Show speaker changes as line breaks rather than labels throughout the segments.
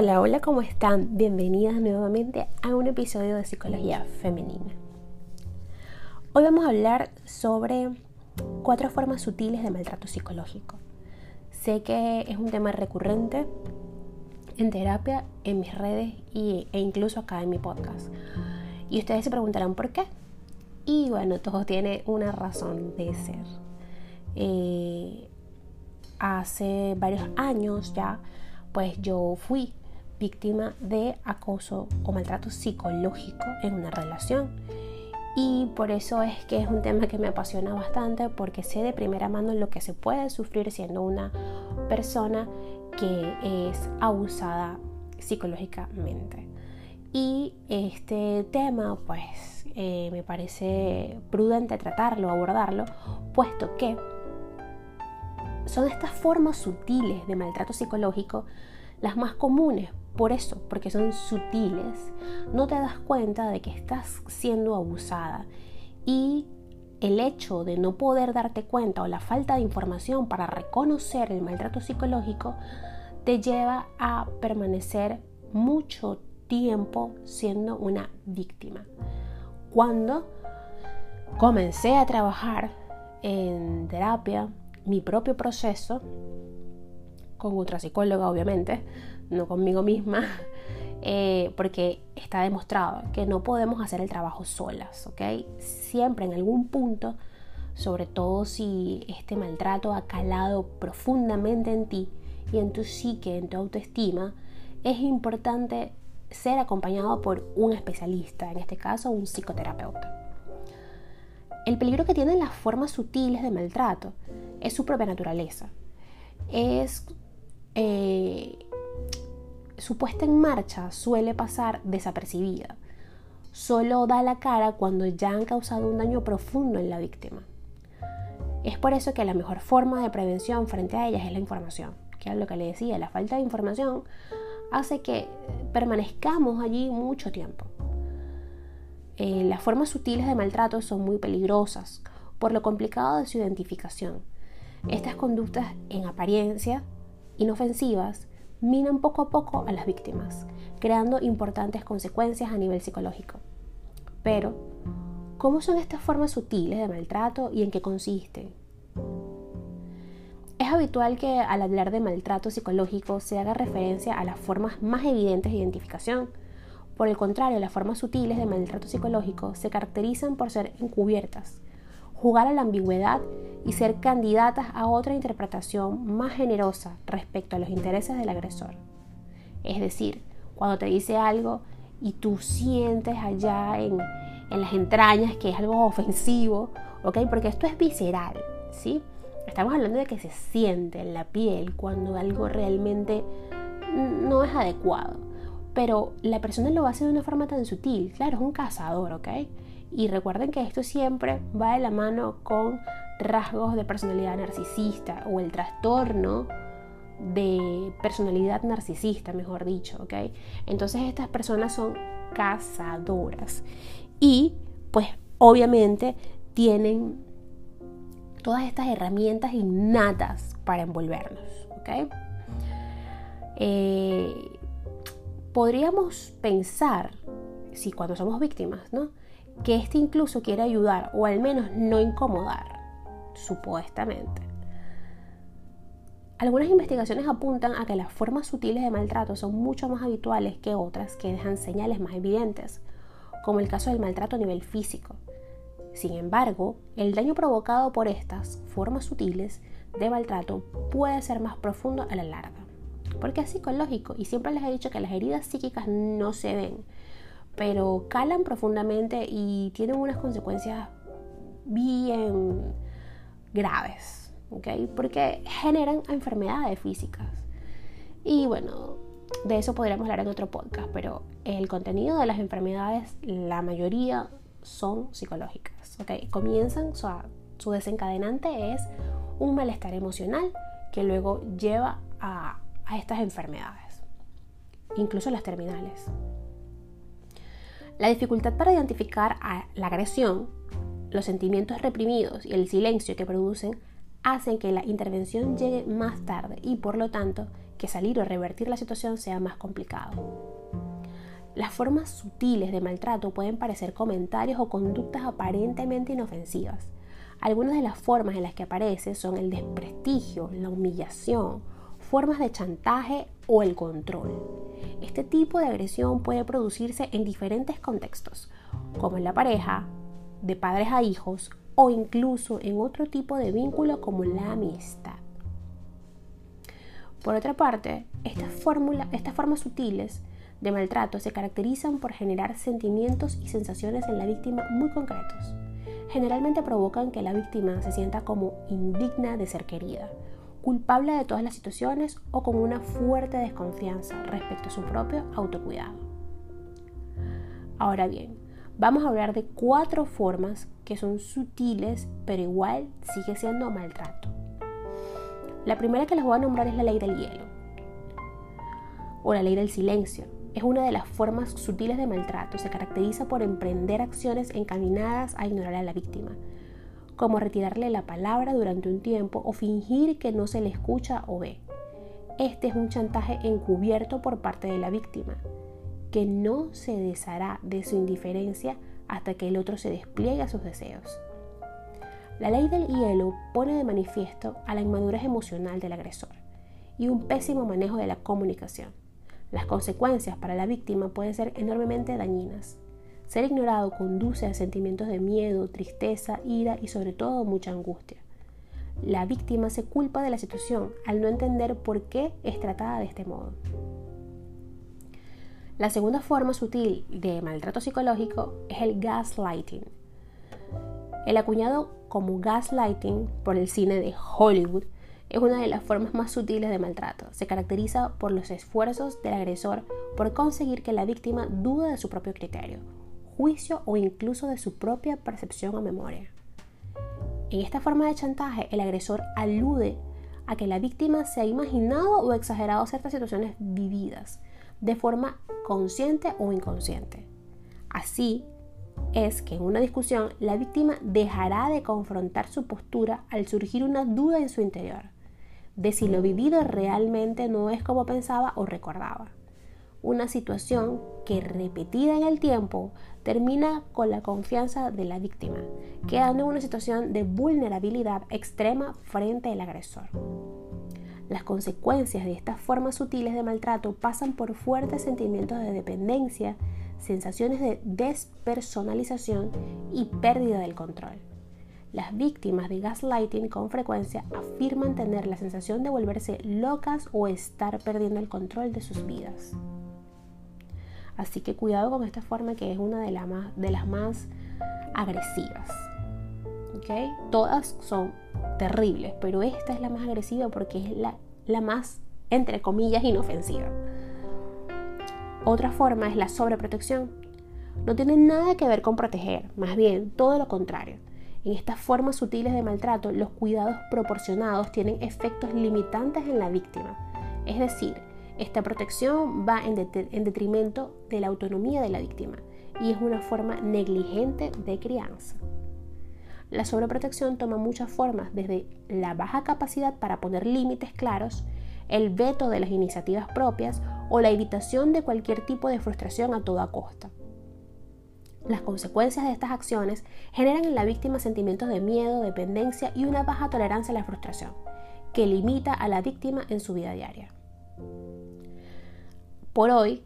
Hola, hola, ¿cómo están? Bienvenidas nuevamente a un episodio de Psicología Femenina. Hoy vamos a hablar sobre cuatro formas sutiles de maltrato psicológico. Sé que es un tema recurrente en terapia, en mis redes e incluso acá en mi podcast. Y ustedes se preguntarán por qué. Y bueno, todo tiene una razón de ser. Eh, hace varios años ya, pues yo fui víctima de acoso o maltrato psicológico en una relación. Y por eso es que es un tema que me apasiona bastante porque sé de primera mano lo que se puede sufrir siendo una persona que es abusada psicológicamente. Y este tema pues eh, me parece prudente tratarlo, abordarlo, puesto que son estas formas sutiles de maltrato psicológico las más comunes por eso, porque son sutiles, no te das cuenta de que estás siendo abusada y el hecho de no poder darte cuenta o la falta de información para reconocer el maltrato psicológico te lleva a permanecer mucho tiempo siendo una víctima. Cuando comencé a trabajar en terapia, mi propio proceso, con otra psicóloga obviamente, no conmigo misma, eh, porque está demostrado que no podemos hacer el trabajo solas, ¿ok? Siempre en algún punto, sobre todo si este maltrato ha calado profundamente en ti y en tu psique, en tu autoestima, es importante ser acompañado por un especialista, en este caso un psicoterapeuta. El peligro que tienen las formas sutiles de maltrato es su propia naturaleza. Es eh, su puesta en marcha suele pasar desapercibida. Solo da la cara cuando ya han causado un daño profundo en la víctima. Es por eso que la mejor forma de prevención frente a ellas es la información, que es lo que le decía, la falta de información hace que permanezcamos allí mucho tiempo. Eh, las formas sutiles de maltrato son muy peligrosas por lo complicado de su identificación. Estas conductas en apariencia inofensivas minan poco a poco a las víctimas, creando importantes consecuencias a nivel psicológico. Pero, ¿cómo son estas formas sutiles de maltrato y en qué consisten? Es habitual que al hablar de maltrato psicológico se haga referencia a las formas más evidentes de identificación. Por el contrario, las formas sutiles de maltrato psicológico se caracterizan por ser encubiertas, jugar a la ambigüedad y ser candidatas a otra interpretación más generosa respecto a los intereses del agresor. Es decir, cuando te dice algo y tú sientes allá en, las entrañas que es algo ofensivo, ¿ok? Porque esto es visceral, ¿sí? Estamos hablando de que se siente en la piel cuando algo realmente no es adecuado. Pero la persona lo hace de una forma tan sutil. Claro, es un cazador, ¿ok? Y recuerden que esto siempre va de la mano con rasgos de personalidad narcisista o el trastorno de personalidad narcisista, mejor dicho, ¿ok? Entonces estas personas son cazadoras y pues obviamente tienen todas estas herramientas innatas para envolvernos, ¿ok? Eh, podríamos pensar, si cuando somos víctimas, ¿no? Que este incluso quiere ayudar o al menos no incomodar, supuestamente. Algunas investigaciones apuntan a que las formas sutiles de maltrato son mucho más habituales que otras que dejan señales más evidentes, como el caso del maltrato a nivel físico. Sin embargo, el daño provocado por estas formas sutiles de maltrato puede ser más profundo a la larga, porque es psicológico y siempre les he dicho que las heridas psíquicas no se ven, pero calan profundamente y tienen unas consecuencias bien graves, ¿ok? Porque generan enfermedades físicas. Y bueno, de eso podríamos hablar en otro podcast, pero el contenido de las enfermedades, la mayoría son psicológicas, ¿ok? Comienzan, su, su desencadenante es un malestar emocional que luego lleva a, a estas enfermedades, incluso las terminales. La dificultad para identificar a la agresión, los sentimientos reprimidos y el silencio que producen hacen que la intervención llegue más tarde y por lo tanto que salir o revertir la situación sea más complicado. Las formas sutiles de maltrato pueden parecer comentarios o conductas aparentemente inofensivas. Algunas de las formas en las que aparece son el desprestigio, la humillación, formas de chantaje o el control. Este tipo de agresión puede producirse en diferentes contextos, como en la pareja, de padres a hijos o incluso en otro tipo de vínculo como la amistad. Por otra parte, estas, estas formas sutiles de maltrato se caracterizan por generar sentimientos y sensaciones en la víctima muy concretos. Generalmente provocan que la víctima se sienta como indigna de ser querida, culpable de todas las situaciones o con una fuerte desconfianza respecto a su propio autocuidado. Ahora bien, vamos a hablar de cuatro formas que son sutiles, pero igual sigue siendo maltrato. La primera que les voy a nombrar es la ley del hielo o la ley del silencio. Es una de las formas sutiles de maltrato. Se caracteriza por emprender acciones encaminadas a ignorar a la víctima, como retirarle la palabra durante un tiempo o fingir que no se le escucha o ve. Este es un chantaje encubierto por parte de la víctima, que no se deshará de su indiferencia hasta que el otro se despliegue a sus deseos. La ley del hielo pone de manifiesto a la inmadurez emocional del agresor y un pésimo manejo de la comunicación. Las consecuencias para la víctima pueden ser enormemente dañinas. Ser ignorado conduce a sentimientos de miedo, tristeza, ira y sobre todo mucha angustia. La víctima se culpa de la situación al no entender por qué es tratada de este modo. La segunda forma sutil de maltrato psicológico es el gaslighting. El acuñado como gaslighting por el cine de Hollywood es una de las formas más sutiles de maltrato. Se caracteriza por los esfuerzos del agresor por conseguir que la víctima dude de su propio criterio, juicio o incluso de su propia percepción o memoria. En esta forma de chantaje, el agresor alude a que la víctima se ha imaginado o exagerado ciertas situaciones vividas de forma consciente o inconsciente. Así, es que en una discusión la víctima dejará de confrontar su postura al surgir una duda en su interior de si lo vivido realmente no es como pensaba o recordaba. Una situación que repetida en el tiempo termina con la confianza de la víctima, quedando en una situación de vulnerabilidad extrema frente al agresor. Las consecuencias de estas formas sutiles de maltrato pasan por fuertes sentimientos de dependencia, sensaciones de despersonalización y pérdida del control. Las víctimas de gaslighting con frecuencia afirman tener la sensación de volverse locas o estar perdiendo el control de sus vidas. Así que cuidado con esta forma que es una de, las más agresivas. Todas son terribles, pero esta es la más agresiva porque es la más, entre comillas, inofensiva. Otra forma es la sobreprotección. No tiene nada que ver con proteger, más bien todo lo contrario. En estas formas sutiles de maltrato, los cuidados proporcionados tienen efectos limitantes en la víctima. Es decir, esta protección va en, detrimento de la autonomía de la víctima y es una forma negligente de crianza. La sobreprotección toma muchas formas, desde la baja capacidad para poner límites claros, el veto de las iniciativas propias o la evitación de cualquier tipo de frustración a toda costa. Las consecuencias de estas acciones generan en la víctima sentimientos de miedo, dependencia y una baja tolerancia a la frustración, que limita a la víctima en su vida diaria. Por hoy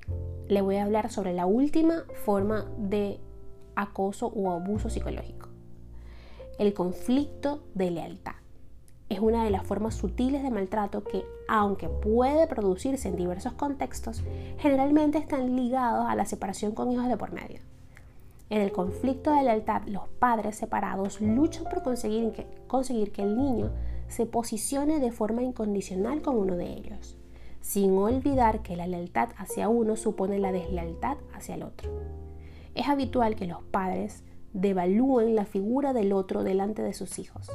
le voy a hablar sobre la última forma de acoso o abuso psicológico, el conflicto de lealtad. Es una de las formas sutiles de maltrato que, aunque puede producirse en diversos contextos, generalmente están ligados a la separación con hijos de por medio. En el conflicto de lealtad, los padres separados luchan por conseguir que, conseguir que el niño se posicione de forma incondicional con uno de ellos, sin olvidar que la lealtad hacia uno supone la deslealtad hacia el otro. Es habitual que los padres devalúen la figura del otro delante de sus hijos,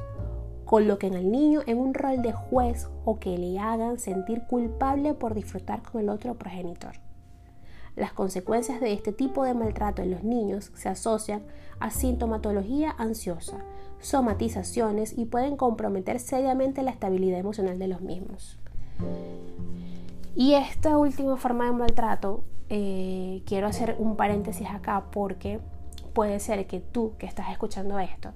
coloquen al niño en un rol de juez o que le hagan sentir culpable por disfrutar con el otro progenitor. Las consecuencias de este tipo de maltrato en los niños se asocian a sintomatología ansiosa, somatizaciones y pueden comprometer seriamente la estabilidad emocional de los mismos. Y esta última forma de maltrato, eh, quiero hacer un paréntesis acá porque puede ser que tú que estás escuchando esto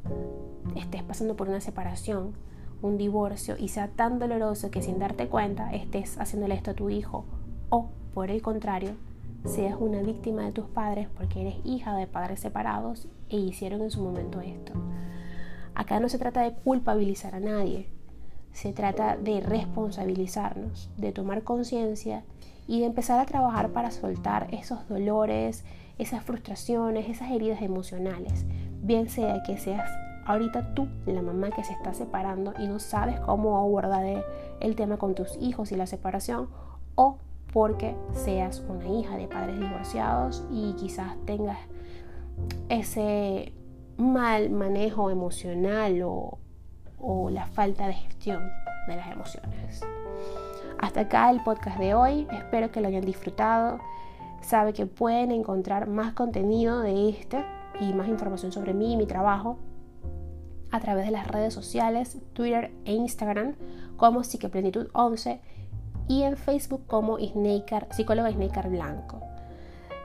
estés pasando por una separación, un divorcio y sea tan doloroso que sin darte cuenta estés haciéndole esto a tu hijo o por el contrario seas una víctima de tus padres porque eres hija de padres separados e hicieron en su momento esto. Acá no se trata de culpabilizar a nadie, se trata de responsabilizarnos, de tomar conciencia y de empezar a trabajar para soltar esos dolores, esas frustraciones, esas heridas emocionales. Bien sea que seas ahorita tú la mamá que se está separando y no sabes cómo abordar el tema con tus hijos y la separación o porque seas una hija de padres divorciados y quizás tengas ese mal manejo emocional o, o la falta de gestión de las emociones. Hasta acá el podcast de hoy, espero que lo hayan disfrutado. Sabe que pueden encontrar más contenido de este y más información sobre mí y mi trabajo a través de las redes sociales, Twitter e Instagram como Psiqueplenitud 11 y en Facebook como psicóloga Isneikar Blanco.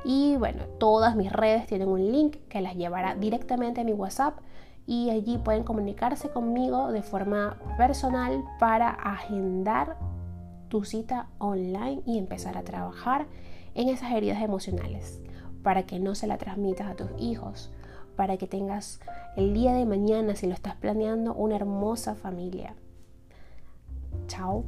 Y bueno, todas mis redes tienen un link que las llevará directamente a mi WhatsApp y allí pueden comunicarse conmigo de forma personal para agendar tu cita online y empezar a trabajar en esas heridas emocionales para que no se la transmitas a tus hijos, para que tengas el día de mañana, si lo estás planeando, una hermosa familia. Chao.